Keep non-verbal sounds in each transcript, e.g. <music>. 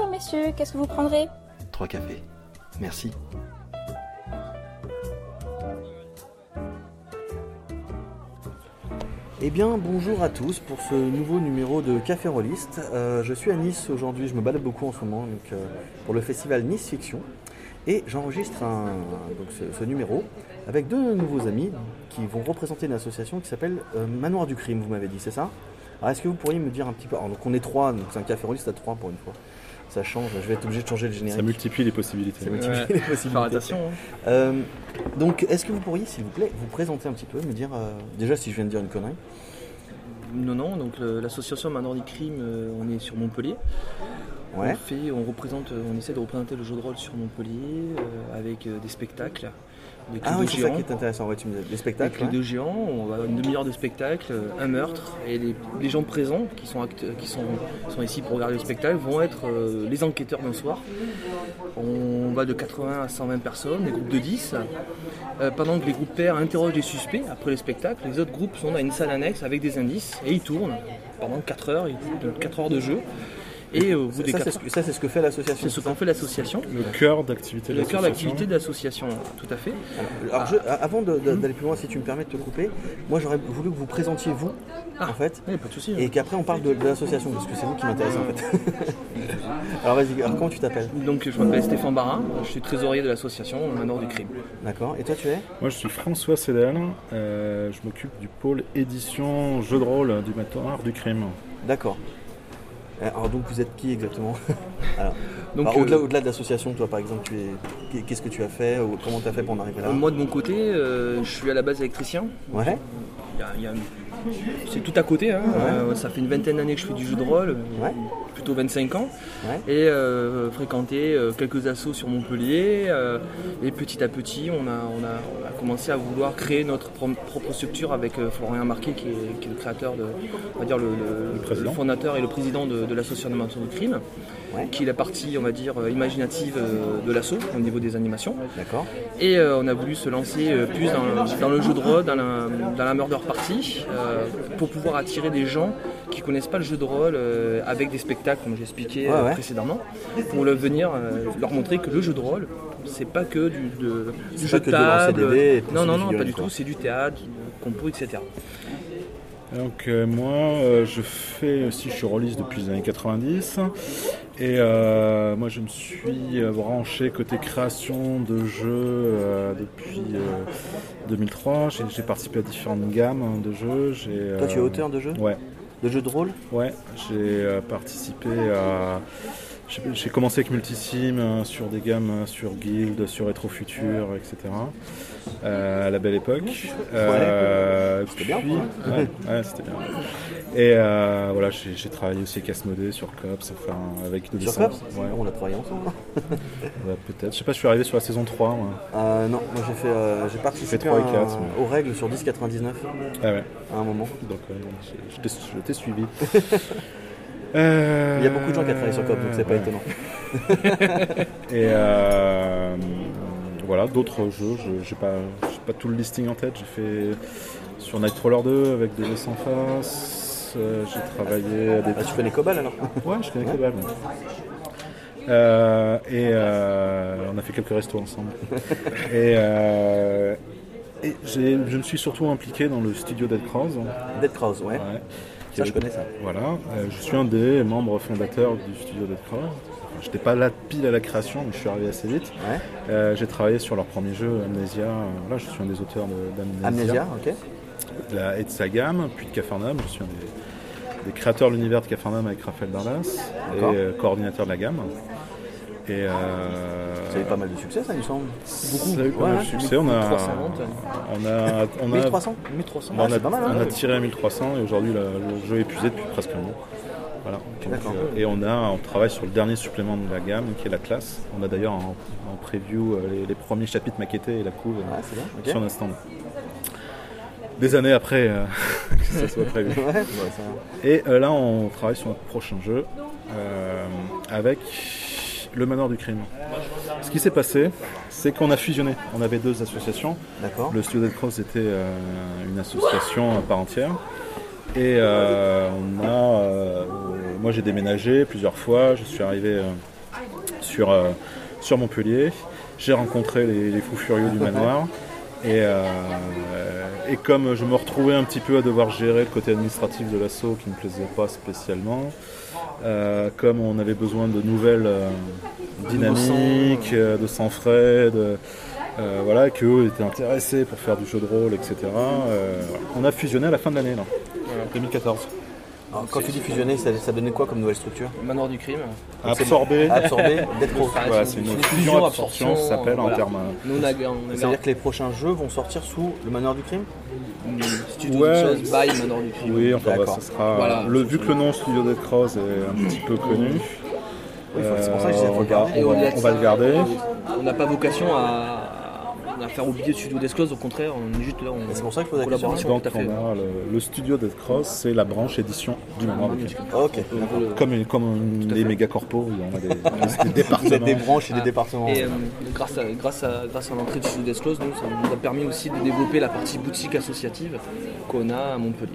Bonjour messieurs, qu'est-ce que vous prendrez? Trois cafés. Merci. Eh bien, bonjour à tous pour ce nouveau numéro de Café Rolliste. Euh, je suis à Nice aujourd'hui, je me balade beaucoup en ce moment donc, euh, pour le festival Nice Fiction. Et j'enregistre un- donc ce, ce numéro avec deux nouveaux amis qui vont représenter une association qui s'appelle euh, Manoir du Crime, vous m'avez dit, c'est ça? Alors, est-ce que vous pourriez me dire un petit peu. Alors, donc, on est trois, donc c'est un Café Rolliste à trois pour une fois. Ça change, je vais être obligé de changer le générique. Ça multiplie les possibilités. Ça multiplie Ouais. les possibilités. Attention. hein. Euh, donc, est-ce que vous pourriez, s'il vous plaît, vous présenter un petit peu, me dire euh, déjà si je viens de dire une connerie Non, non, donc l'association Manor du Crime, euh, on est sur Montpellier. Ouais. On, fait, on, représente, on essaie de représenter le jeu de rôle sur Montpellier euh, avec euh, des spectacles. Ah oui, c'est ça qui est intéressant. Ouais, tu me dis, les spectacles. clés ouais. de géants, on va une demi-heure de spectacle, un meurtre, et les, les gens présents qui sont, qui sont, sont ici pour regarder le spectacle vont être euh, les enquêteurs d'un soir. On va de 80 à 120 personnes, des groupes de 10. Euh, pendant que les groupes pairs interrogent les suspects après le spectacle, les autres groupes sont dans une salle annexe avec des indices et ils tournent pendant 4 heures, ils- 4 heures de jeu. Et au bout des Ça, 4 c'est ce, que- ça, c'est ce que fait l'association. c'est ce qu'en fait l'association. Le cœur d'activité de Le cœur l'association. d'activité de l'association, tout à fait. Alors, je- avant d'aller plus loin, si tu me permets de te couper, moi j'aurais voulu que vous présentiez vous, en fait, Oui, pas de souci. hein. et qu'après on parle de, de l'association, parce que c'est vous qui m'intéresse en fait. <laughs> alors vas-y, alors comment tu t'appelles? Donc je m'appelle Stéphane Barin, je suis trésorier de l'association Manor du Crime. D'accord. Et toi tu es? Moi, je suis François Cédel. euh, je m'occupe du pôle édition jeu de rôle du Matoir du crime. D'accord. Euh, Alors donc vous êtes qui exactement? <laughs> Alors, Donc, au-delà, euh, au-delà de l'association, toi par exemple, tu es... qu'est-ce que tu as fait ou Comment tu as fait pour en arriver là? Euh, moi de mon côté, je suis à la base électricien. Ouais. Il y a- il y a- C'est tout à côté, hein. Euh, ça fait une vingtaine d'années que je fais du jeu de rôle, Ouais. plutôt 25 ans, Ouais. et euh, fréquenté euh, quelques assos sur Montpellier. euh, et petit à petit, on a, on, a, on a commencé à vouloir créer notre pro- propre structure avec euh, Florian Marquet, qui est, qui est le créateur, de, on va dire le, le- président. le fondateur et le président de, de l'association de du crime, qui est la partie, on va dire, euh, imaginative euh, de l'asso au niveau des animations. D'accord. Et euh, on a voulu se lancer euh, plus dans, dans le jeu de rôle, dans la, dans la murder euh, pour pouvoir attirer des gens qui connaissent pas le jeu de rôle euh, avec des spectacles, comme j'expliquais Ouais, euh, ouais. précédemment, pour le venir leur montrer que le jeu de rôle, c'est pas que du, de- du C'est jeu de que de lancer table. de non, non, non, pas du quoi. tout, c'est du théâtre, du compo, etc. Donc euh, moi, euh, je fais aussi, je suis rôliste depuis les années 90. Et euh, moi, je me suis branché côté création de jeux depuis euh, 2003. J'ai- participé à différentes gammes hein, de jeux. Toi tu es auteur de jeux? Ouais. De jeux de rôle? Ouais, j'ai participé à. J'ai- commencé avec Multisim euh, sur des gammes euh, sur Guild, sur Retrofutur, etc. Euh, à la belle époque. Euh, C'était bien, puis- ouais, ouais, c'était bien. Et euh, voilà, j'ai travaillé aussi avec Asmodée sur Cops, enfin avec de Sur. Cops Ouais, On a travaillé ensemble. <laughs> peut-être. Je sais pas, je suis arrivé sur la saison 3. moi. Euh, non, moi j'ai fait, j'ai participé trois et à- quatre, mais- aux règles sur 1099 Ah ouais, à un moment. donc je t'ai suivi. <laughs> Euh, Il y a beaucoup de gens qui ont travaillé sur COP, donc c'est pas ouais. étonnant. <laughs> Et euh, voilà, d'autres jeux, je j'ai pas, pas tout le listing en tête. J'ai fait sur Nightcrawler 2 avec des sans face. euh, j'ai travaillé à des. Ah, tu connais Cobal alors <laughs> Ouais, je connais moi. Euh, et on a fait quelques restos ensemble. <laughs> et et je me suis surtout impliqué dans le studio Dead Cross. Dead Cross, ouais. Ouais. Ça, je connais ça. Voilà, euh, je suis un des membres fondateurs du studio Dead Cross. Enfin, J'étais pas là pile à la création, mais je suis arrivé assez vite. Ouais. Euh, j'ai travaillé sur leur premier jeu, Amnesia. Voilà, je suis un des auteurs d'Amnesia. Amnesia, ok. de la- et de sa gamme, puis de Cafarnaum. Je suis un des, des créateurs de l'univers de Cafarnaum avec Raphaël Dardas et euh, coordinateur de la gamme. Et euh, Ça a eu pas mal de succès, ça, il me semble. beaucoup. Ça a eu pas Ouais, mal de succès. On a, 1300 ventes. on a, on a, 1300 1300. on a, c'est pas mal, on a tiré à 1300 et aujourd'hui le, jeu est épuisé depuis presque un an. Voilà. Donc, euh, et on, a, on travaille sur le dernier supplément de la gamme qui est la classe. On a d'ailleurs en, en preview euh, les, les premiers chapitres maquettés et la couve euh, Ouais, c'est bien, ok. sur stand. Des années après euh, <laughs> que ça soit prévu. <laughs> Ouais, Et euh, là, on travaille sur notre prochain jeu euh, avec le manoir du crime. Ce qui s'est passé, c'est qu'on a fusionné. On avait deux associations. D'accord. Le Studio Dead Cross était euh, une association à part entière. Et euh, on a, euh, moi j'ai déménagé plusieurs fois, je suis arrivé sur, sur Montpellier, j'ai rencontré les, les fous furieux du manoir. Et, euh, et comme je me retrouvais un petit peu à devoir gérer le côté administratif de l'assaut qui ne me plaisait pas spécialement, euh, comme on avait besoin de nouvelles euh, dynamiques, de sang frais, de, euh, voilà, qu'eux étaient intéressés pour faire du jeu de rôle, etc. euh, on a fusionné à la fin de l'année, là, 2014. Alors, quand tu dis fusionner, ça, ça donnait quoi comme nouvelle structure Manoir du crime. Absorbé. Absorbé, d'être Voilà, c'est une- une fusion absorption, ça s'appelle en voilà. termes. On a C'est-à-dire que les prochains jeux vont sortir sous le manoir du crime Studio Ouais. de choses by Manoir du crime. Oui, enfin, bah, D'accord. ça sera. Voilà. le, vu que le nom Studio Dead Cross est un petit peu connu, Oui, faut- c'est pour ça que je disais, euh, on le va, on on le garder. On n'a pas vocation à, à faire oublier le studio d'Esclose, au contraire, on est juste là. On, C'est pour ça que je pose la question. collaboration, Donc tout à fait. on a le, le studio Dead Cross, c'est la branche édition du du Crime. Ok. Comme, une- comme les méga corpos, on a des, <laughs> des Vous êtes départements. des branches et des Ah. départements. Et euh, grâce, à, grâce, à, grâce à l'entrée du studio d'Esclose, nous, ça nous a permis aussi de développer la partie boutique associative qu'on a à Montpellier.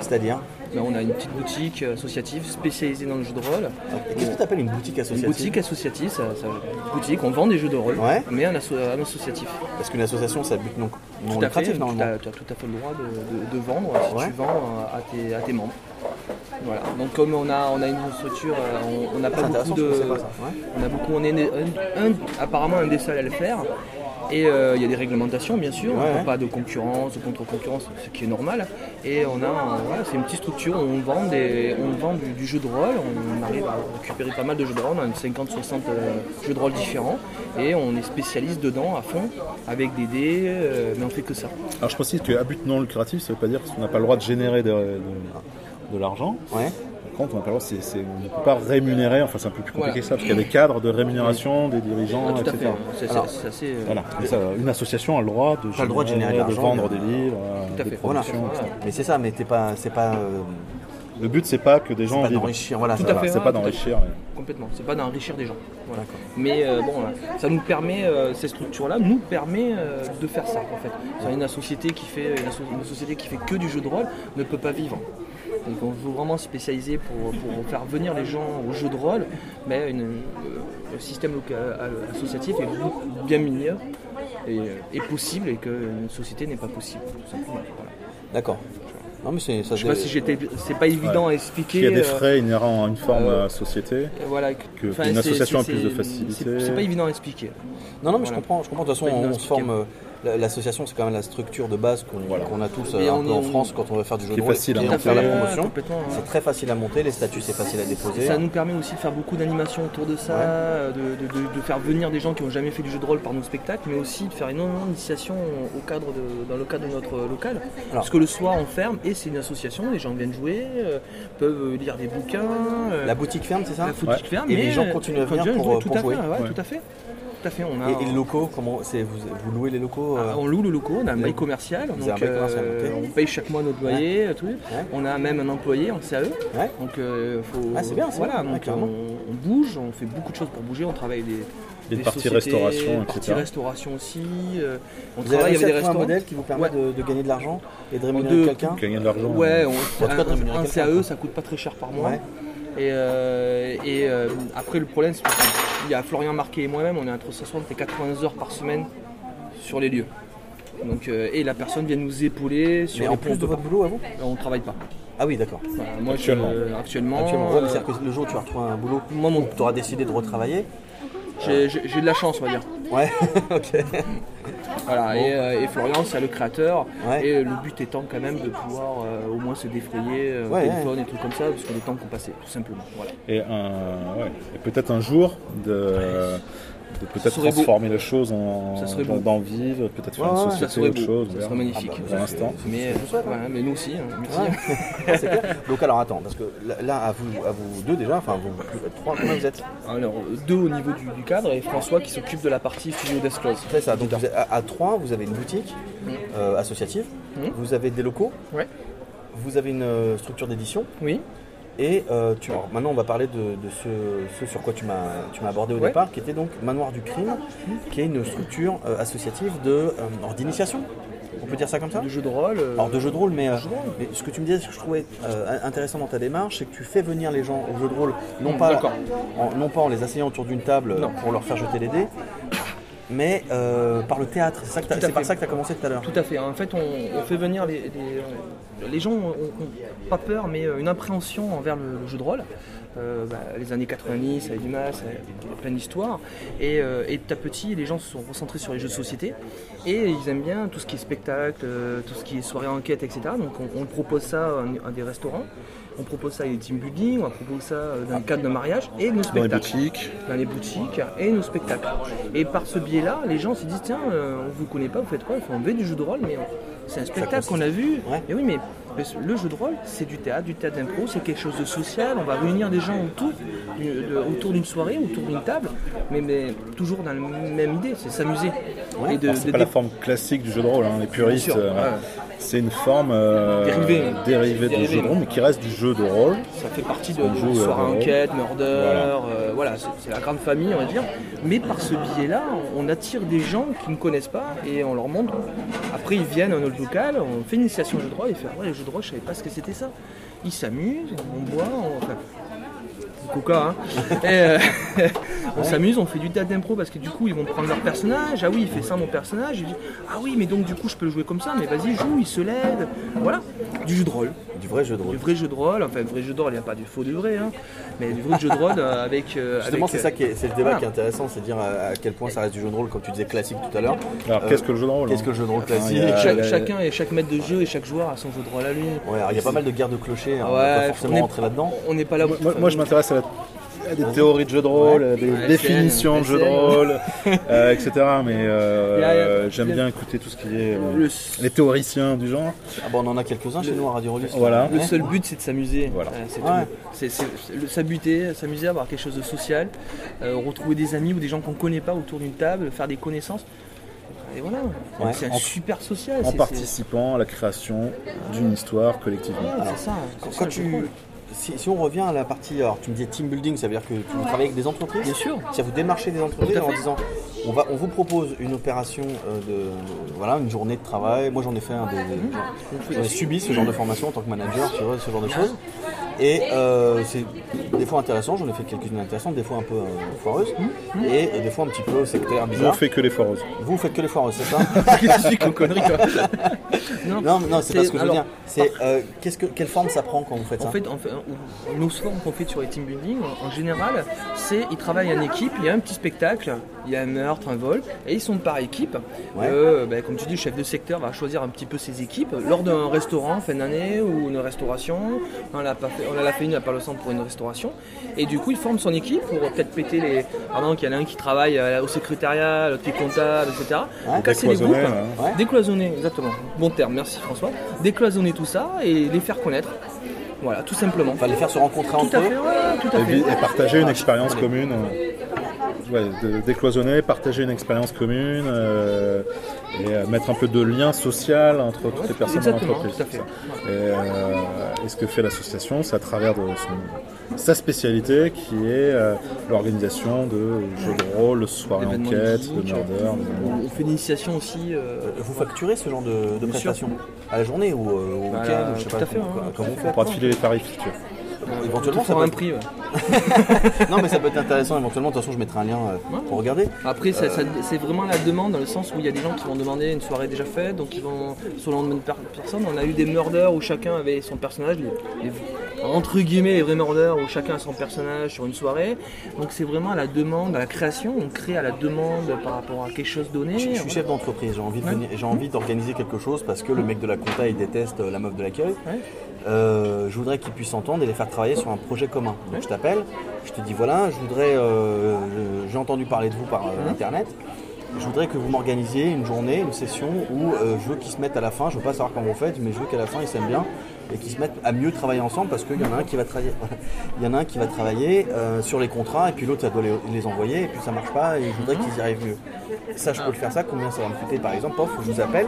C'est-à-dire On a une petite boutique associative spécialisée dans le jeu de rôle. Qu'est-ce que tu appelles une boutique Une associative boutique associative, ça, ça- boutique, on vend des jeux de rôle, Ouais. mais un, asso- un associatif. Parce qu'une association, ça a but non, non Tout à fait, tu normalement. as, tu as tout à fait le droit de, de- de vendre si Ouais. tu vends euh, à tes, à tes membres. Voilà. Donc comme on a, on a une structure, euh, on n'a pas beaucoup de, pensais pas ça. Ouais. on a beaucoup, on est un, un- apparemment un des seuls à le faire. Et euh, il y a des réglementations bien sûr, Ouais, on ouais. n'a pas de concurrence, de contre-concurrence, ce qui est normal. Et on a, voilà, c'est une petite structure, on vend, des, on vend du, du jeu de rôle, on arrive à récupérer pas mal de jeux de rôle, on a 50-60 euh, jeux de rôle différents. Et on est spécialiste dedans à fond, avec des dés, euh, mais on fait que ça. Alors je précise qu'à but non lucratif, ça veut pas dire qu'on n'a pas le droit de générer de, de- de l'argent. Ouais. Contre, on pas c'est- c'est- ne peut pas rémunérer, enfin c'est un peu plus compliqué Voilà. que ça, parce qu'il y a des cadres de rémunération, des dirigeants, Ah, etc. c'est c'est- c'est assez... euh, Voilà. Et ça, une association a le droit de, T'as le droit de générer de l'argent, vendre des livres, euh, Tout à des fait. Productions. Mais c'est ça, mais t'es pas, c'est pas, euh, Le but, c'est pas que des c'est gens pas vivent. d'enrichir. Voilà. Tout ça à va. fait. C'est pas d'enrichir. Complètement, c'est pas d'enrichir des gens. Voilà. Mais euh, bon, ça nous permet, euh, ces structures-là nous permet euh, de faire ça en fait. C'est une société qui fait une, asso- une société qui fait que du jeu de rôle ne peut pas vivre. Donc on veut vraiment spécialiser pour, pour faire venir les gens au jeu de rôle, mais une- euh, le système local, euh, associatif est bien meilleur et, et possible et qu'une société n'est pas possible. Voilà. D'accord. Non mais c'est ça. Je sais pas si j'étais, c'est pas évident à expliquer. Il y a des euh, frais inhérents à une forme euh, à société. Voilà, Que- enfin, qu'une c'est- association a plus de facilité. C'est pas évident à expliquer. Non non mais je comprends. Je comprends. De toute façon, on, se forme. Euh, la- L'association, c'est quand même la structure de base qu'on Voilà. a tous euh, un on peu est- en France quand on veut faire du jeu de rôle facile à et en monter. faire la promotion. C'est très facile à monter. Les statuts, c'est facile à déposer. Ça nous permet aussi de faire beaucoup d'animations autour de ça, Ouais. euh, de, de- de- de faire venir des gens qui n'ont jamais fait du jeu de rôle par nos spectacles, mais aussi de faire énormément d'initiations au cadre de- dans le cadre de notre local. Parce que le soir on ferme et c'est une association, les gens viennent jouer, euh, peuvent lire des bouquins. euh, La boutique ferme, c'est ça la boutique Ouais. ferme, Et mais les gens euh, continuent à venir pour- tout pour à jouer. Fait, ouais, Ouais. Tout à fait. Tout à fait. On a, Et, et les locaux, comment c'est vous, vous louez les locaux euh, Ah, on loue le locaux, on a un bail commercial, donc un bail commercial, euh, on paye chaque mois notre loyer, tout. Ouais. On a même un employé en CAE, Ouais. donc euh, faut. Ah, c'est bien, c'est Voilà, bien, donc on, on bouge, on fait beaucoup de choses pour bouger, on travaille des. Des parties sociétés, restauration, parties etc. restauration aussi. euh, on Vous travaille avec des trouver un restaurants. modèle qui vous permet Ouais. de, de gagner de l'argent et de rémunérer quelqu'un Gagner de l'argent. Ouais, on, un, un CAE ça coûte pas très cher par mois. Et, euh, et euh, après, le problème, c'est qu'il y a Florian Marquet et moi-même, on est entre 60 et 80 heures par semaine sur les lieux. Donc, euh, et la personne vient nous épauler sur Mais les en plus de votre boulot à vous On ne travaille pas. Ah oui, d'accord. Voilà, moi, je- Actuellement. euh, actuellement, Actuellement, ouais, c'est-à-dire que le jour où tu vas retrouver un boulot, moi, mon- tu auras décidé de retravailler. j'ai de la chance, on va dire. Ouais, <laughs> ok. Voilà, et, euh, et Florian, c'est le créateur. Ouais. Et le but étant quand même de pouvoir euh, au moins se défrayer euh, au Ouais, téléphone et trucs comme ça, parce que le temps qu'on passait, tout simplement. Voilà. Et, un- ouais. Et peut-être un jour de, de peut-être beau. transformer les choses en Ça serait d'en beau. d'en vivre, peut-être faire Ouais, une ouais, société, ça serait autre beau. chose. Ça serait magnifique. Ah bah, pour l'instant. Mais, je souhaite, hein. voilà, mais nous aussi, hein, merci. Ouais. <laughs> clair. Donc alors attends, parce que là, à vous, à vous deux déjà, enfin vous plus- trois, combien vous êtes Alors, deux au niveau du, du cadre et François qui s'occupe de la partie studio d'Esclose. C'est ça. Donc vous êtes à, à trois, vous avez une boutique euh, associative, Mhm. vous avez des locaux, Ouais. vous avez une euh, structure d'édition. Oui. Et euh, tu, alors, maintenant, on va parler de, de ce, ce sur quoi tu m'as abordé au Ouais. départ, qui était donc Manoir du Crime, qui est une structure euh, associative de, euh, d'initiation. On peut dire ça comme ça de jeux de rôle. Alors de jeux de rôle, mais, jeux de rôle. mais ce que tu me disais, ce que je trouvais intéressant dans ta démarche, c'est que tu fais venir les gens au jeu de rôle, non, Hmm, pas, en, non pas en les asseyant autour d'une table Non. pour leur faire jeter les dés, mais euh, par le théâtre. C'est par ça que tu as commencé tout à l'heure. Tout à fait. En fait, on, on fait venir les, les, les gens ont, ont pas peur, mais euh, une appréhension envers le, le jeu de rôle. Euh, bah, les années 90, avec Dumas, plein d'histoires. Et, euh, et petit à petit, les gens se sont concentrés sur les jeux de société. Et ils aiment bien tout ce qui est spectacle, tout ce qui est soirée enquête, etc. Donc on, on propose ça à, à des restaurants. On propose ça à des team building, on propose ça euh, dans le cadre d'un mariage et nos Dans les spectacles boutiques. dans les boutiques et nos spectacles. Et par ce biais-là, les gens se disent tiens, euh, on vous connaît pas, vous faites quoi? On veut du jeu de rôle, mais c'est un spectacle qu'on a vu. Ouais. Et oui, mais le jeu de rôle, c'est du théâtre, du théâtre d'impro, c'est quelque chose de social. On va réunir des gens autour d'une- de- autour d'une soirée, autour d'une table, mais, mais toujours dans la même idée, c'est s'amuser. Ouais. De, c'est de- pas la de- forme classique du jeu de rôle, hein, les puristes. Euh, ouais. C'est une forme euh, Dérivée. dérivée du jeu de rôle, mais qui reste du jeu de rôle. Ça fait partie de, de soirée enquête, murder, Voilà. euh, voilà, c'est la grande famille, on va dire. Mais par ce biais-là, on attire des gens qui ne connaissent pas et on leur montre. Après, ils viennent à notre local, on fait une initiation au jeu de rôle et ils font Ouais, le jeu de rôle, je savais pas ce que c'était ça. Ils s'amusent, on boit, on. Enfin, coca, hein. Euh, <laughs> on s'amuse, on fait du théâtre d'impro parce que du coup ils vont prendre leur personnage. Ah oui, il fait ça mon personnage. Ah oui, mais donc du coup je peux jouer comme ça, mais vas-y, joue, il se lève. Voilà, du jeu de rôle. Du vrai jeu de Du rôle. vrai jeu de rôle, enfin vrai jeu de rôle, il n'y a pas du faux du vrai, hein, mais du vrai jeu de rôle euh, avec. euh, Justement, c'est euh, ça qui est, c'est le débat voilà. qui est intéressant, c'est de dire à, à quel point ça reste du jeu de rôle, comme tu disais classique tout à l'heure. Alors, Euh, qu'est-ce que le jeu de rôle Qu'est-ce hein que le jeu de rôle Enfin, classique a- chacun et chaque maître de jeu et chaque joueur a son jeu de rôle à lui. Ouais, alors il y a pas mal de guerres de clochers, hein, on va Ouais, pas forcément rentrer là-dedans. On n'est pas là. Moi, moi, je m'intéresse à, la- à des théories de jeu de rôle, des Ouais, définitions de jeu de rôle, euh, etc. Mais euh, <laughs> j'aime bien écouter tout ce qui est euh, Le, les théoriciens du genre. Ah bah on en a quelques-uns chez nous à Radio Rollis. Voilà. le seul but c'est de s'amuser. Voilà. Euh, c'est s'abuter, s'amuser, avoir quelque chose de social, euh, retrouver des amis ou des gens qu'on connaît pas autour d'une table, faire des connaissances. Et voilà, Ouais. c'est un En- super social. en participant à la création d'une histoire collectivement. Ouais, Alors, c'est ça. Quand, quand ça, je tu. Si, si on revient à la partie, alors tu me disais team building, ça veut dire que tu travailles avec des entreprises Bien sûr. Si vous démarchez des entreprises en disant on, va, on vous propose une opération euh, de, de- voilà une journée de travail. Moi j'en ai fait un des, j'en ai subi ce genre de formation en tant que manager, tu vois ce genre de choses. Et euh, c'est des fois intéressant, j'en ai fait quelques-unes intéressantes, des fois un peu euh, foireuses et euh, des fois un petit peu sectaire, bizarre. fait que les foireuses. Vous faites que les foireuses, c'est ça <laughs> Qu'est-ce que tu comme connerie, toi Non, Non, non, c'est pas ce que je veux alors, dire. C'est euh, qu'est-ce que quelle forme ça prend quand vous faites ça En fait, en fait, on- nos formes qu'on fait sur les team building, en, en général, c'est ils travaillent en équipe, il y a un petit spectacle, il y a un meurtre, un vol, et ils sont par équipe. Ouais. Euh, ben, comme tu dis, le chef de secteur va choisir un petit peu ses équipes lors d'un restaurant fin d'année ou une restauration. On l'a pas fait, on a fait une à Palo Santo pour une restauration. Et du coup, il forme son équipe pour peut-être péter les. Pardon, qu'il y en a un qui travaille euh, au secrétariat, l'autre qui est comptable, etc. Ouais. Pour casser les groupes. Décloisonner, hein. Ouais. Décloisonner, exactement. Bon terme, merci François. Décloisonner tout ça et les faire connaître. Voilà, tout simplement. Enfin les faire se rencontrer Tout entre à eux. fait, ouais, tout à Et, fait. et partager une expérience allez. commune. Ouais, décloisonner, partager une expérience commune euh, et euh, mettre un peu de lien social entre toutes Ouais, les personnes de l'entreprise. tout à fait. Et, euh, et ce que fait l'association, c'est à travers de son- sa spécialité qui est euh, l'organisation de jeux de rôle, de soirées D'événements enquête, de murder. de- On fait une initiation aussi. euh, Vous facturez ce genre de, de prestations à la journée ou au Bah, week-end ou je sais tout pas à fait, comment, hein. comment vous On faites. pourra te filer les tarifs si tu veux. éventuellement, ça peut un prix. ouais. <laughs> Non mais ça peut être intéressant éventuellement. De toute façon, je mettrai un lien euh, pour regarder. Après, ça- ça- c'est vraiment la demande dans le sens où il y a des gens qui vont demander une soirée déjà faite, donc ils vont sur le lendemain de per- personne. On a eu des murders où chacun avait son personnage, les- les- entre guillemets les vrais murders où chacun a son personnage sur une soirée. Donc c'est vraiment à la demande, à la création. On crée à la demande par rapport à quelque chose donné. Je, je suis chef d'entreprise. J'ai envie de Ouais. venir- j'ai envie d'organiser quelque chose parce que le mec de la compta il déteste euh, la meuf de l'accueil. Ouais. Euh, je voudrais qu'ils puissent s'entendre et les faire travailler sur un projet commun. Donc je t'appelle, je te dis voilà, je voudrais, euh, j'ai entendu parler de vous par euh, internet. Je voudrais que vous m'organisiez une journée, une session où je veux qu'ils se mettent à la fin, je veux pas savoir comment vous faites, mais je veux qu'à la fin ils s'aiment bien et qu'ils se mettent à mieux travailler ensemble parce qu'il y en a un qui va travailler, <laughs> il y en a un qui va travailler euh, sur les contrats et puis l'autre ça doit les, les envoyer et puis ça marche pas et je voudrais qu'ils y arrivent mieux. Ça je peux le faire ça, combien ça va me coûter par exemple, pof, je vous appelle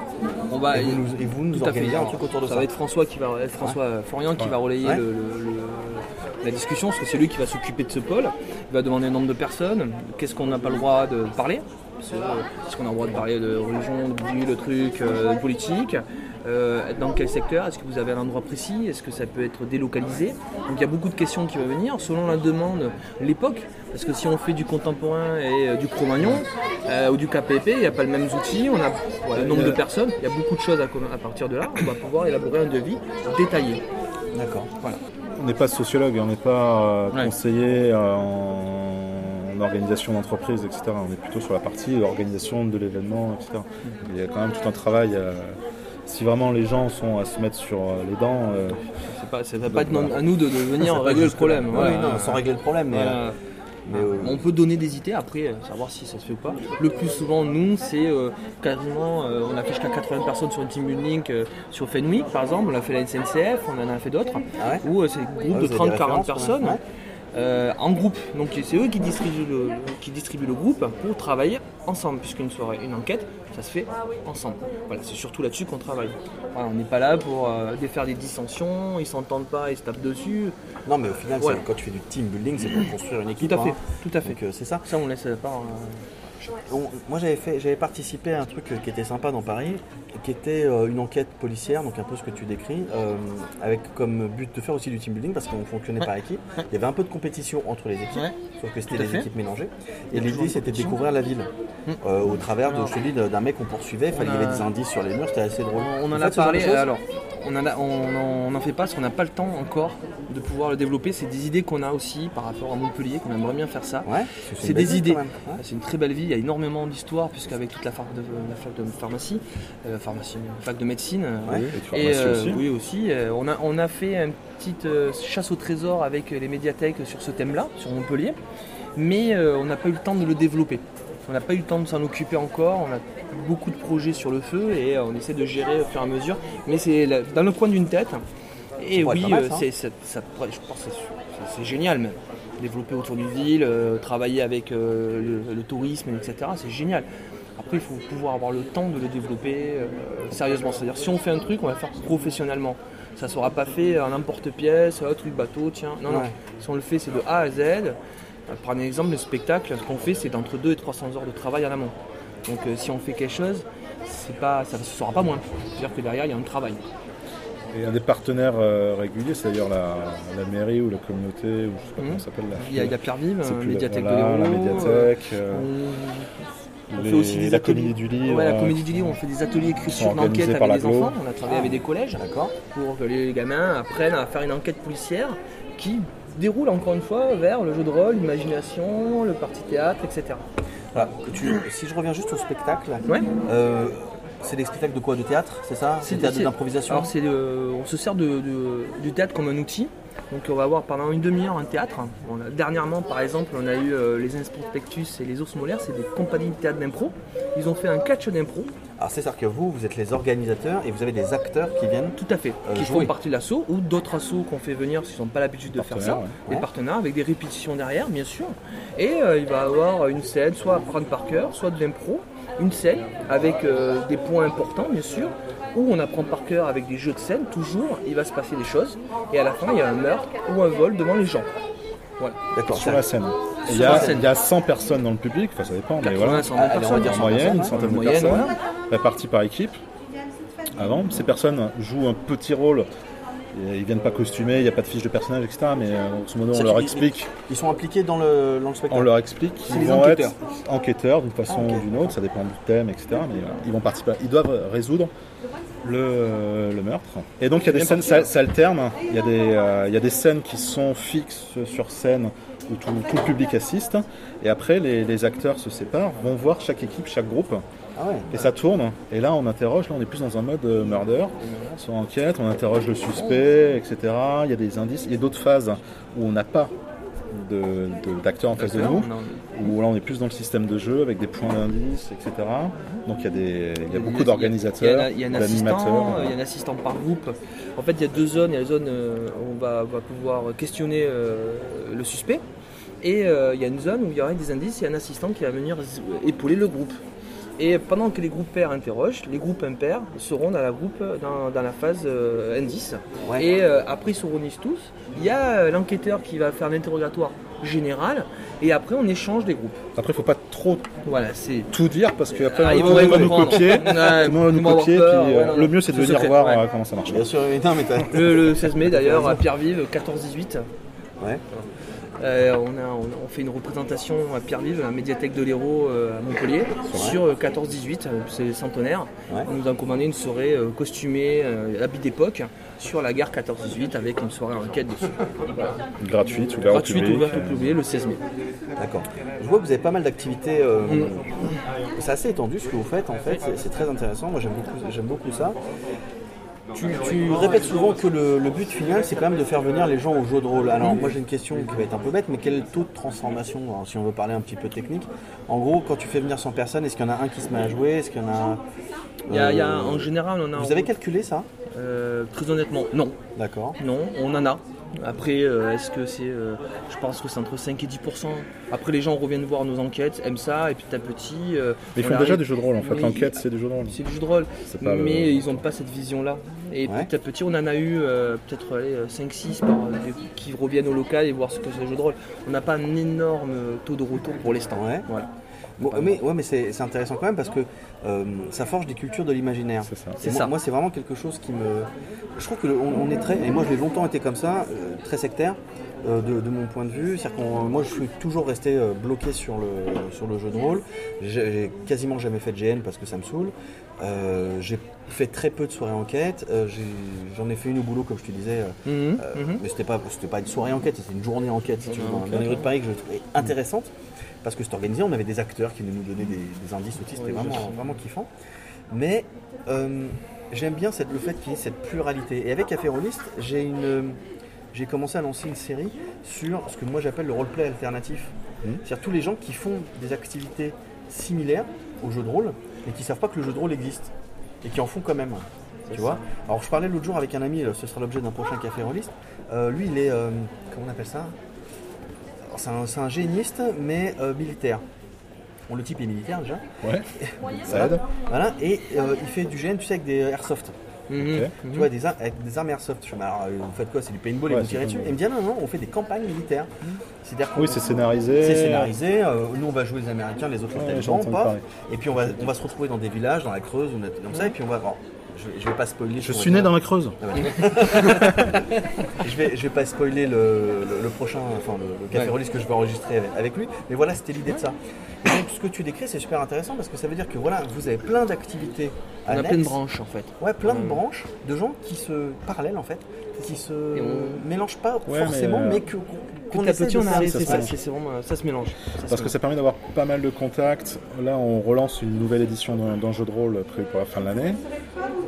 On va et vous nous, et vous nous organisez un truc autour de ça. va être François qui va, François Florian qui va relayer Ouais. le- le- le- la discussion, parce que c'est lui qui va s'occuper de ce pôle. Il va demander un nombre de personnes, qu'est-ce qu'on n'a pas le droit de parler. parce euh, Est-ce qu'on a le droit de parler de religion, de bidule, de trucs, euh, de politique Euh, Dans quel secteur? Est-ce que vous avez un endroit précis? Est-ce que ça peut être délocalisé? Donc il y a beaucoup de questions qui vont venir selon la demande, l'époque. Parce que si on fait du contemporain et euh, du Cro-Magnon euh, ou du KPP, il n'y a pas les mêmes outils, on a le nombre de personnes, il y a beaucoup de choses à, à partir de là. On va pouvoir élaborer un devis détaillé. D'accord. Voilà. On n'est pas sociologue, on n'est pas Ouais. conseiller en, en organisation d'entreprise, etc. On est plutôt sur la partie organisation de l'événement, etc. Il y a quand même tout un travail. Si vraiment les gens sont à se mettre sur euh, les dents, euh, pas, ça va pas être à nous de, de venir régler le problème. Oui, Voilà. non, sans régler le problème, mais. Voilà. euh, mais, euh, On peut donner des idées après, savoir si ça se fait ou pas. Le plus souvent, nous, c'est euh, quasiment, on a fait jusqu'à 80 personnes sur une team building sur Fenwick par exemple, on a fait la SNCF, on en a fait d'autres, Ah ouais où c'est des Ah, groupes vous de avez des 30-40 références, personnes ouais. euh, en groupe. Donc c'est eux qui distribuent, le, qui distribuent le groupe pour travailler ensemble, puisqu'une soirée, une enquête, ça se fait ensemble. Voilà, c'est surtout là-dessus qu'on travaille. Voilà, on n'est pas là pour euh, défaire des dissensions, ils s'entendent pas, ils se tapent dessus. Non, mais au final, Voilà. quand tu fais du team building, c'est pour construire une équipe. Tout à fait, hein. tout à fait. Donc euh, c'est ça. Ça, on laisse pas. On- moi j'avais fait, j'avais participé à un truc euh, qui était sympa dans Paris, qui était euh, une enquête policière, donc un peu ce que tu décris, euh, avec comme but de faire aussi du team building parce qu'on fonctionnait par équipe. Il y avait un peu de compétition entre les équipes, Ouais. Sauf que c'était des fait. équipes mélangées. Et a l'idée c'était de découvrir la ville Mm. euh, au travers de, dis, d'un mec qu'on poursuivait. Enfin, On il y avait a- des indices sur les murs, c'était assez drôle. On en a parlé, alors on en, a- on, en- on en fait pas parce qu'on n'a pas le temps encore de pouvoir le développer. C'est des idées qu'on a aussi par rapport à Montpellier, qu'on aimerait bien faire ça. Ouais, C'est des ville, idées. C'est une très belle vie, il y a énormément d'histoires, puisqu'avec toute la fac de, la fac de pharmacie, euh, pharmacie, fac de médecine, euh, Ouais. et de et pharmacie euh, aussi. oui aussi, euh, on, a, on a fait une petite euh, chasse au trésor avec les médiathèques sur ce thème-là, sur Montpellier, mais euh, on n'a pas eu le temps de le développer. On n'a pas eu le temps de s'en occuper encore, on a beaucoup de projets sur le feu et euh, on essaie de gérer au fur et à mesure, mais c'est dans le coin d'une tête. Et oui, mal, euh, ça. pourrait- je pense que c'est- génial même. Développer autour d'une ville, euh, travailler avec euh, le, le tourisme, etc. C'est génial. Après, il faut pouvoir avoir le temps de le développer euh, sérieusement. C'est-à-dire, si on fait un truc, on va le faire professionnellement. Ça ne sera pas fait en n'importe-pièce, un truc bateau, tiens. Non, non. Si on le fait, c'est de A à Z. Euh, Par un exemple, le spectacle, ce qu'on fait, c'est d'entre 2 et 300 heures de travail en amont. Donc, euh, si on fait quelque chose, pas, ça ne sera pas moins. C'est-à-dire que derrière, il y a un travail. Et un des partenaires euh, réguliers, c'est d'ailleurs la, la mairie ou la communauté, ou je sais pas comment ça s'appelle. Il y a, Pierre Vive, plus- médiathèque de l'Hérault. la médiathèque, on les- fait aussi des la ateliers. comédie du livre. Ouais, la euh, comédie du livre, on fait des ateliers sont d'enquête organisés avec les enfants. On a travaillé avec des collèges D'accord. pour que les gamins apprennent à faire une enquête policière qui déroule encore une fois vers le jeu de rôle, l'imagination, le parti théâtre, etc. Voilà, que tu- si je reviens juste au spectacle, Ouais. euh, c'est des spectacles de quoi De théâtre, c'est ça? C'est théâtre d'improvisation? Alors c'est le- on se sert de, de- du théâtre comme un outil. Donc on va avoir pendant une demi-heure un théâtre. On a- dernièrement par exemple on a eu euh, les Inspectus et les ours molaires, c'est des compagnies de théâtre d'impro. Ils ont fait un catch d'impro, Alors c'est-à-dire que vous, vous êtes les organisateurs et vous avez des acteurs qui viennent. tout à fait, Euh, qui jouer. font partie de l'assaut ou d'autres assauts qu'on fait venir qu'ils n'ont pas l'habitude de faire ça. Des Ouais. partenaires avec des répétitions derrière bien sûr. Et euh, il va avoir une scène, soit à prendre par cœur, soit de l'impro. Une scène avec euh, des points importants bien sûr, où on apprend par cœur avec des jeux de scène, toujours il va se passer des choses. Et à la fin il y a un meurtre ou un vol devant les gens. Voilà. D'accord. sur la scène. Et Il y, a, scène. il y a 100 personnes dans le public, enfin ça dépend, mais voilà, 80, 100 Allez, on va personnes. dire en 100 moyenne, une centaine de personnes, voilà. réparties par équipe. Avant, ces personnes jouent un petit rôle, ils viennent pas costumés, il n'y a pas de fiche de personnage, etc. Mais grosso modo, C'est on leur explique, Ils sont impliqués dans le, dans le spectacle. on leur explique qu'ils vont enquêteurs. être enquêteurs d'une façon Ah, ou d'une autre, ça dépend du thème, etc. Mais euh, ils vont participer, ils doivent résoudre le, le meurtre. Et donc il y a des scènes, ça, alterne. Il y, a des, euh, il y a des scènes qui sont fixes sur scène où tout, tout le public assiste. Et après, les, les acteurs se séparent, vont voir chaque équipe, chaque groupe. Ah ouais. Et ça tourne. Et là, on interroge. Là, on est plus dans un mode euh, murder, sur enquête. On interroge le suspect, etc. Il y a des indices. Il y a d'autres phases où on n'a pas d'acteurs en face de nous. Où là, on est plus dans le système de jeu avec des points d'indice, etc. Donc, il y a, des, il y a beaucoup d'organisateurs, d'animateurs. il y a un assistant par groupe. En fait, il y a deux zones. Il y a la zone euh, où on va, va pouvoir questionner euh, le suspect. Et euh, il y a une zone où il y aura des indices et un assistant qui va venir épauler le groupe. Et pendant que les groupes pairs interrogent, les groupes impairs seront dans la, groupe, dans, dans la phase euh, indice. Ouais. Et euh, après, ils se réunissent tous. Il y a euh, l'enquêteur qui va faire l'interrogatoire général. Et après, on échange des groupes. Après, il faut pas trop Voilà, c'est. tout dire parce qu'après, Ah, va nous copier. <laughs> Tout le monde va ils nous copier. peur, puis, ouais, non, le mieux, c'est de venir secret, voir ouais. euh, comment ça marche. Bien sûr, mais non, mais t'as- Le, le 16 mai d'ailleurs à Pierre-Vive, 14-18. Ouais. Euh, on, a, on, a- on fait une représentation à Pierre-Vive, à la médiathèque de l'Hérault euh, à Montpellier, sur euh, 14-18, euh, c'est centenaire. Ouais. On nous a commandé une soirée costumée, habit d'époque, sur la gare 14-18 avec une soirée enquête dessus. Gratuite, ouverte au Gratuite, public. ouverte au public le 16 mai. D'accord. Je vois que vous avez pas mal d'activités. euh, C'est assez étendu ce que vous faites en fait. C'est- très intéressant. Moi j'aime beaucoup, j'aime beaucoup ça. Tu, tu répètes souvent que le, le but final c'est quand même de faire venir les gens au jeu de rôle. Alors moi j'ai une question qui va être un peu bête, mais quel taux de transformation Alors, Si on veut parler un petit peu technique? En gros, quand tu fais venir 100 personnes, est-ce qu'il y en a un qui se met à jouer? Est-ce qu'il y en a. Il y a, il y a- euh, en général, on a. Vous avez calculé ça? Euh, Très honnêtement, non. D'accord. Non, on en a. Après, euh, est-ce que c'est. euh, je pense que c'est entre 5 et 10 Après, les gens reviennent voir nos enquêtes, aiment ça, et petit à petit. euh, Mais ils on font arrive- déjà des jeux de rôle en fait. L'enquête, c'est des jeux de rôle. C'est du jeu de rôle. Le- Mais ils n'ont pas cette vision-là. Et Ouais. petit à petit, on en a eu euh, peut-être 5-6 par, euh, des- qui reviennent au local et voir ce que c'est le jeu de rôle. On n'a pas un énorme taux de retour pour l'instant. Ouais. Voilà. Bon, mais ouais, mais c'est c'est intéressant quand même parce que euh, ça forge des cultures de l'imaginaire. C'est ça. Moi, ça. Moi, c'est vraiment quelque chose qui me. Je trouve que le- on, on est très. Et moi, je l'ai longtemps été comme ça, euh, très sectaire. euh, de, de mon point de vue, c'est-à-dire qu'on, moi je suis toujours resté euh, bloqué sur le, sur le jeu de rôle. J'ai j'ai quasiment jamais fait de GN parce que ça me saoule. Euh, j'ai fait très peu de soirées enquête. Euh, J'en ai, fait une au boulot, comme je te disais, euh, Mhm, mhm. mais c'était pas, pas une soirée enquête, c'était une journée enquête, si tu veux, dans, dans les rues de Paris que je trouvais intéressante. Parce que c'était organisé, on avait des acteurs qui venaient nous donner des, des indices aussi, c'était vraiment, vraiment kiffant. Mais j'aime bien cette, le fait qu'il y ait cette pluralité. Et avec Affairolist, j'ai une. J'ai commencé à lancer une série sur ce que moi j'appelle le roleplay alternatif. Mhm. C'est-à-dire tous les gens qui font des activités similaires au jeu de rôle, mais qui savent pas que le jeu de rôle existe. Et qui en font quand même. Tu vois Alors je parlais l'autre jour avec un ami, euh, ce sera l'objet d'un prochain café roliste. Euh, lui il est. euh, comment on appelle ça? C'est un, géniste mais euh, militaire. Bon, le type est militaire déjà. Ouais. Ça aide. Voilà, et euh, il fait du GN, tu sais, avec des airsoft. Mhm, mhm. Tu vois, des, avec des armes airsoft. Je fais, mais alors, euh, vous faites quoi C'est du paintball et Ouais, vous tirez dessus. Et il me dit, ah, non, non, on fait des campagnes militaires. C'est-à-dire Oui, c'est scénarisé. c'est scénarisé. euh, nous, on va jouer les Américains, les autres, Ouais, les j'ai Taliban, entendu pas. parler. Et puis, on va, on va se retrouver dans des villages, dans la Creuse, ou comme ça. Et puis, on va. bon, je, je vais pas spoiler. Je suis né dans la Creuse. Ah <laughs> je vais, je vais pas spoiler le, le- le prochain, enfin le, le café Ouais. release que je vais enregistrer avec, avec lui, mais voilà, c'était l'idée de ça. Et donc, ce que tu décris, c'est super intéressant parce que ça veut dire que voilà, vous avez plein d'activités On a plein de branches en fait. Ouais, plein de Mm. branches de gens qui se parallèles en fait, qui se Et on- mélangent pas Ouais, forcément, mais, mais, euh, que qu'on Petit à petit, on arrive, ça c'est se ça, vraiment, se mélange. Ça se Parce que mélange. ça permet d'avoir pas mal de contacts. Là, on relance une nouvelle édition d'un d'un jeu de rôle prévu pour la fin de l'année.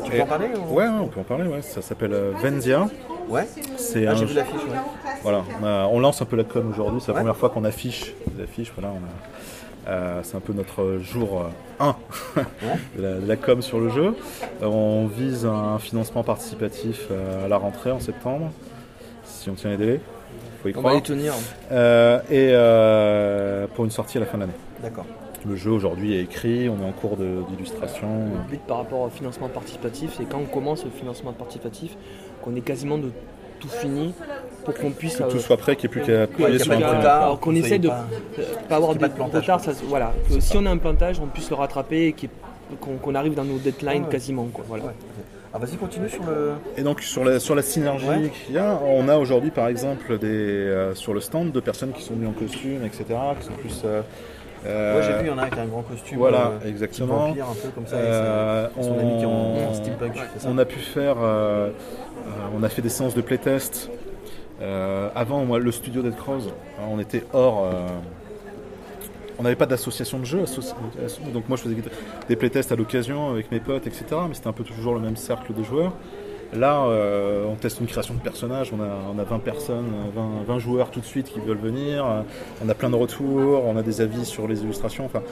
Tu peux en parler ou- Ouais, ouais, on peut en parler. Ouais. Ça s'appelle euh, Vendia. Ouais. C'est Ah, un j'ai vu l'affiche. Ouais. Voilà, on, a- on lance un peu la com aujourd'hui. C'est la Ouais. première fois qu'on affiche des affiches. Voilà, a- euh, c'est un peu notre jour 1 <laughs> de, la, de la com sur le jeu. Euh, on vise un financement participatif euh, à la rentrée en septembre, si on tient les délais. Faut y On va les tenir. Euh, et euh, pour une sortie à la fin de l'année. D'accord. Le jeu aujourd'hui est écrit, on est en cours d'illustration. Le but par rapport au financement participatif, c'est quand on commence le financement participatif, qu'on est quasiment de tout fini pour qu'on puisse Que euh, tout soit prêt, qu'il n'y ait plus qu'à appuyer sur un retard. alors qu'on essaie de pas- euh, pas avoir de, pas de plantage, retard. quoi. ça se- voilà, que si on a un plantage, on puisse le rattraper et qu'on arrive dans nos deadlines Ouais. quasiment. Quoi, voilà. Ouais. Ah, vas-y, continue sur le. Et donc sur la, sur la synergie Ouais. qu'il y a, on a aujourd'hui par exemple des, euh, sur le stand de personnes qui sont venues en costume, etc., qui sont plus... euh, euh, Moi, j'ai vu, il y en a avec un grand costume. Voilà, euh, exactement. vampire, un peu comme ça. Euh, avec sa- son ami qui est en, en on- steampunk. On a pu faire, euh, euh, on a fait des séances de playtest. Euh, avant, moi, le studio Dead Cross, hein, on était hors. euh, on n'avait pas d'association de jeux, associ- donc moi je faisais des playtests à l'occasion avec mes potes, etc. Mais c'était un peu toujours le même cercle de joueurs. Là, euh, on teste une création de personnages, on a, on a 20 personnes, 20, 20 joueurs tout de suite qui veulent venir, on a plein de retours, on a des avis sur les illustrations, enfin,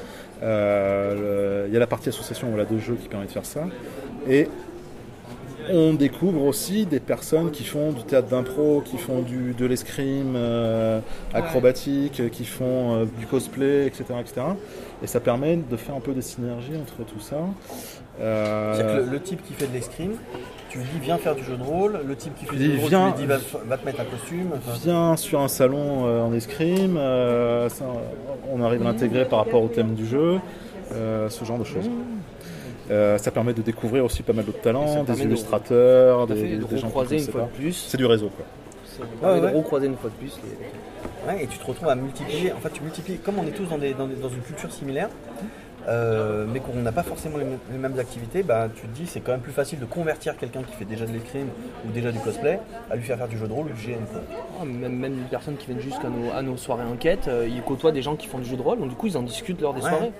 euh, il y a la partie association voilà, de jeux qui permet de faire ça. Et on découvre aussi des personnes qui font du théâtre d'impro, qui font du, de l'escrime euh, acrobatique, qui font euh, du cosplay, etc., etc. Et ça permet de faire un peu des synergies entre tout ça. Euh, C'est-à-dire que le, le type qui fait de l'escrime, tu lui dis viens faire du jeu de rôle, le type qui fait du jeu de rôle, tu lui dis va, va te mettre un costume. enfin, vient sur un salon euh, en escrime, euh, ça, on arrive à l'intégrer par rapport au thème du jeu, euh, ce genre de choses. Euh, ça permet de découvrir aussi pas mal d'autres talents, des de- illustrateurs, des, fait, de des gens qui recroiser une connaissent fois pas. de plus. C'est du réseau quoi. Permet ouais. de recroiser une fois de plus. les- Ouais, et tu te retrouves à multiplier. En fait, tu multiplies, comme on est tous dans, des, dans, des- dans une culture similaire, euh, mais qu'on n'a pas forcément les, mêmes- les mêmes activités, bah, tu te dis c'est quand même plus facile de convertir quelqu'un qui fait déjà de l'escrime ou déjà du cosplay à lui faire faire du jeu de rôle ou du quoi. Ah, Même, même les personnes qui viennent jusqu'à nos, à nos soirées enquêtes, euh, ils côtoient des gens qui font du jeu de rôle, donc du coup ils en discutent lors des Ouais. soirées.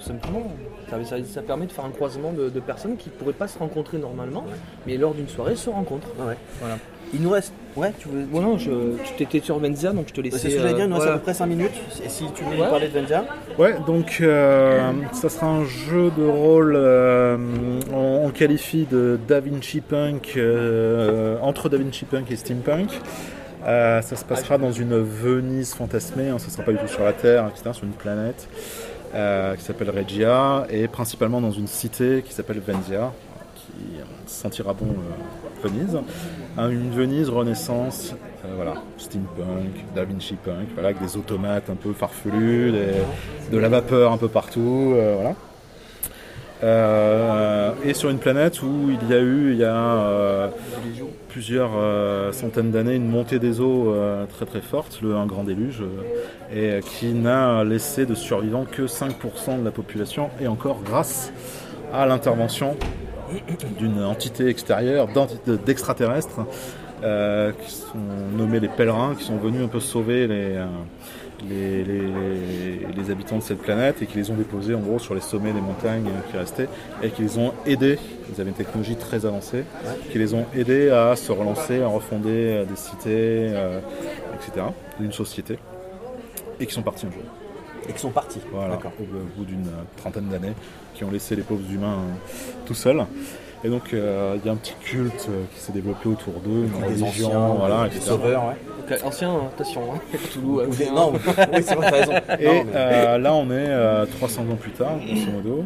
Tout simplement. Ça, ça- ça permet de faire un croisement de, de personnes qui ne pourraient pas se rencontrer normalement, mais lors d'une soirée se rencontrent. Ouais. Voilà. Il nous reste. Ouais, tu veux. Bon non, je, tu t'étais sur Venzia, donc je te laissais. C'est ce que j'allais dire, il nous euh, reste à voilà. peu près 5 minutes. Et si tu veux nous parler de Vendia, Ouais, donc euh, ça sera un jeu de rôle, euh, on, on qualifie de Da Vinci Punk, euh, entre Da Vinci Punk et Steampunk. Euh, ça se passera dans une Venise fantasmée, hein, ça ne sera pas du tout sur la Terre, etc., sur une planète euh, qui s'appelle Regia, et principalement dans une cité qui s'appelle Vendia, qui sentira bon euh, Venise. Une Venise renaissance, euh, voilà, steampunk, Da Vinci Punk, voilà, avec des automates un peu farfelus, de la vapeur un peu partout, euh, voilà. Euh, et sur une planète où il y a eu, il y a euh, plusieurs euh, centaines d'années, une montée des eaux très très forte, le, un grand déluge, et qui n'a laissé de survivants que 5% de la population, et encore grâce à l'intervention d'une entité extérieure, d'extraterrestres, qui sont nommés les pèlerins, qui sont venus un peu sauver les, les, les- les habitants de cette planète et qui les ont déposés en gros sur les sommets des montagnes qui restaient et qui les ont aidés, ils avaient une technologie très avancée, qui les ont aidés à se relancer, à refonder des cités, euh, etc., une société, et qui sont partis un jour. et qui sont partis. Voilà, au, au bout d'une trentaine d'années, qui ont laissé les pauvres humains euh, tout seuls. Et donc euh, il y a un petit culte euh, qui s'est développé autour d'eux, une Des religion, anciens, voilà, des etc. sauveurs, ouais. Donc, euh, ancien, attention, hein. <laughs> Toulouse. Non, <laughs> oui, c'est vrai, t'as raison. Et Non, mais- euh, là, on est euh, 300 ans plus tard, grosso modo.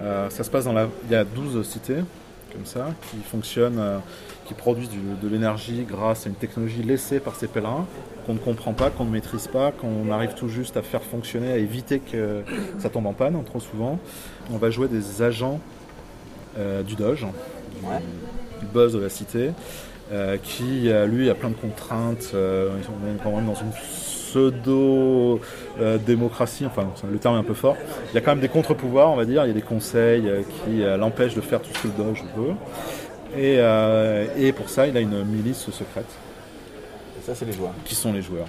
Euh, ça se passe dans la. Il y a 12 cités, comme ça, qui fonctionnent, euh, qui produisent du- de l'énergie grâce à une technologie laissée par ces pèlerins, qu'on ne comprend pas, qu'on ne maîtrise pas, qu'on arrive tout juste à faire fonctionner, à éviter que ça tombe en panne, trop souvent. On va jouer des agents euh, du Doge, du, Ouais. du buzz de la cité. euh, qui euh, lui a plein de contraintes. euh, ils sont quand même dans une pseudo-démocratie, enfin le terme est un peu fort. Il y a quand même des contre-pouvoirs, on va dire, il y a des conseils euh, qui euh, l'empêchent de faire tout ce que le Doge veut. Et, euh, et pour ça, il a une milice secrète, Ça, c'est les joueurs. qui sont les joueurs.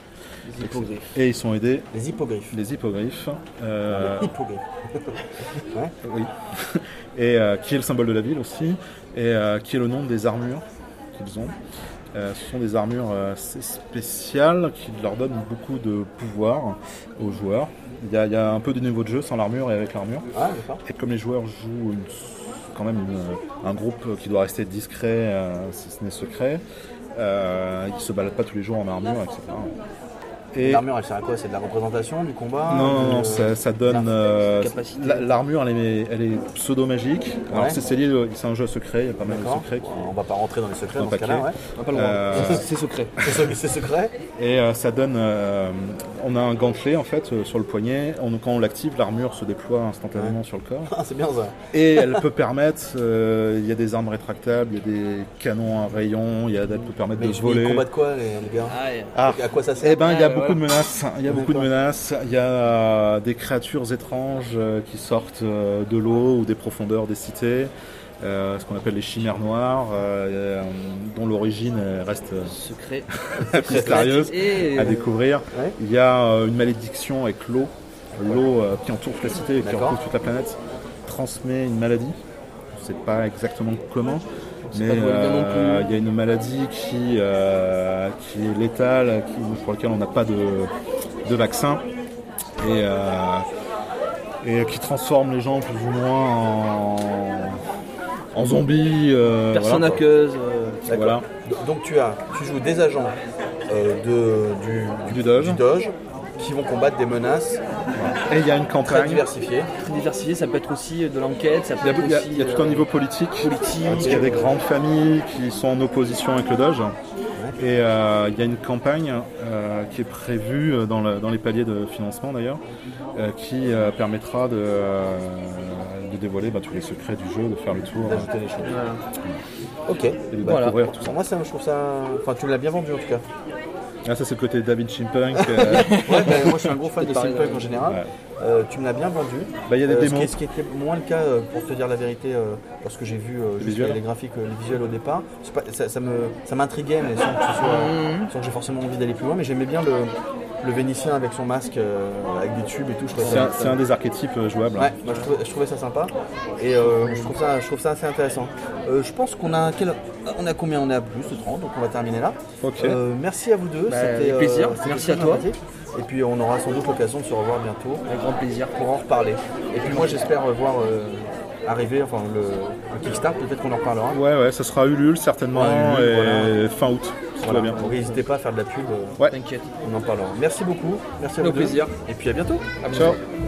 Les hippogriffes. Et ils sont aidés, Les hippogriffes. les hippogriffes, euh, Les hippogriffes. <laughs> oui. et euh, qui est le symbole de la ville aussi, et euh, qui est le nom des armures qu'ils ont. Ce sont des armures assez spéciales qui leur donnent beaucoup de pouvoir aux joueurs. Il y a, il y a un peu de niveau de jeu sans l'armure et avec l'armure. Ah. Et comme les joueurs jouent une- quand même une- un groupe qui doit rester discret, si ce n'est secret, ils se baladent pas tous les jours en armure, etc. Et L'armure, elle sert à quoi? C'est de la représentation, du combat non, non, de- non, ça, ça donne. euh, L'armure, elle est, elle est pseudo-magique. Alors, Ouais. c'est c'est lié, c'est un jeu secret, il y a pas mal de secrets. qui- On va pas rentrer dans les secrets Un dans ce paquet. cas-là, ouais. On n'a pas le droit. Euh, C'est- secret. <laughs> C'est se- C'est secret Et euh, ça donne. euh, on a un gantelet en fait euh, sur le poignet. On- quand on l'active, l'armure se déploie instantanément sur le corps. <laughs> Ah, c'est bien ça. Et elle peut permettre. euh, Il y a des armes rétractables, il y a des canons à rayons, il y a, elle peut permettre Mais de voler. ils combattent quoi, les, les gars? Ah. Ah, À quoi ça sert? Eh ben, il y a Ouais, beaucoup voilà. de menaces. Il y a beaucoup de menaces. Il y a euh, des créatures étranges euh, qui sortent euh, de l'eau ou des profondeurs des cités. euh, ce qu'on appelle les chimères noires, euh, dont l'origine reste <laughs> Secret. mystérieuse à découvrir. Ouais. Il y a euh, une malédiction avec l'eau. L'eau euh, qui entoure toute la cité et qui entoure toute la planète transmet une maladie. Je ne sais pas exactement comment. Mais euh, il y a une maladie qui, euh, qui est létale, qui, pour laquelle on n'a pas de, de vaccin. Et, euh, et qui transforme les gens plus ou moins en, en zombie. euh, Personne voilà, aqueuse. euh. Voilà. Donc tu as, tu joues des agents euh, de, du, Du Doge. qui vont combattre des menaces Et il y a une très campagne. diversifiées. très diversifié, ça peut être aussi de l'enquête, ça Il peut y a, être il y a- aussi il y a tout un euh, niveau politique. politique. Parce qu'il y a des grandes familles qui sont en opposition avec le Doge. Et euh, il y a une campagne euh, qui est prévue euh, dans, le- dans les paliers de financement d'ailleurs, euh, qui euh, permettra de, euh, de dévoiler bah, tous les secrets du jeu, de faire le tour euh, d'ajouter les choses. Voilà. Ok. et de Voilà. découvrir tout ça. Moi, ça, je trouve ça. Enfin, tu me l'as bien vendu en tout cas. Ah, ça c'est le côté David Chimpunk. euh, <laughs> Ouais, ben, moi, je suis un gros fan de ouais. en général. Ouais. Euh, tu me l'as bien vendu. Bah, il y a des Euh, ce, qui, ce qui était moins le cas, pour te dire la vérité, lorsque j'ai vu les, les graphiques, les visuels au départ, pas- ça, ça m'intriguait, mais sans que, ce soit- sans que j'ai forcément envie d'aller plus loin. Mais j'aimais bien le, le Vénitien avec son masque, euh, avec des tubes et tout. C'est un, un des archétypes euh, jouables. Ouais, moi, je, trouvais, je trouvais ça sympa et euh, je, trouve ça, je trouve ça assez intéressant. Euh, je pense qu'on a quel, on a combien? On est à plus de 30, donc on va terminer là. Merci à vous deux. Bah, c'était, plaisir. Merci à toi. Et puis on aura sans doute l'occasion de se revoir bientôt Avec grand plaisir. pour en reparler. Et puis moi j'espère voir arriver enfin, le, le Kickstart, peut-être qu'on en reparlera. Ouais, ouais, ça sera Ulule certainement Ouais, fin août. Tout Voilà. va bien. Donc n'hésitez pas à faire de la pub, euh, Ouais. T'inquiète. on en parlera. Merci beaucoup. Merci à Au vous deux. plaisir. Et puis à bientôt. À Ciao. bientôt.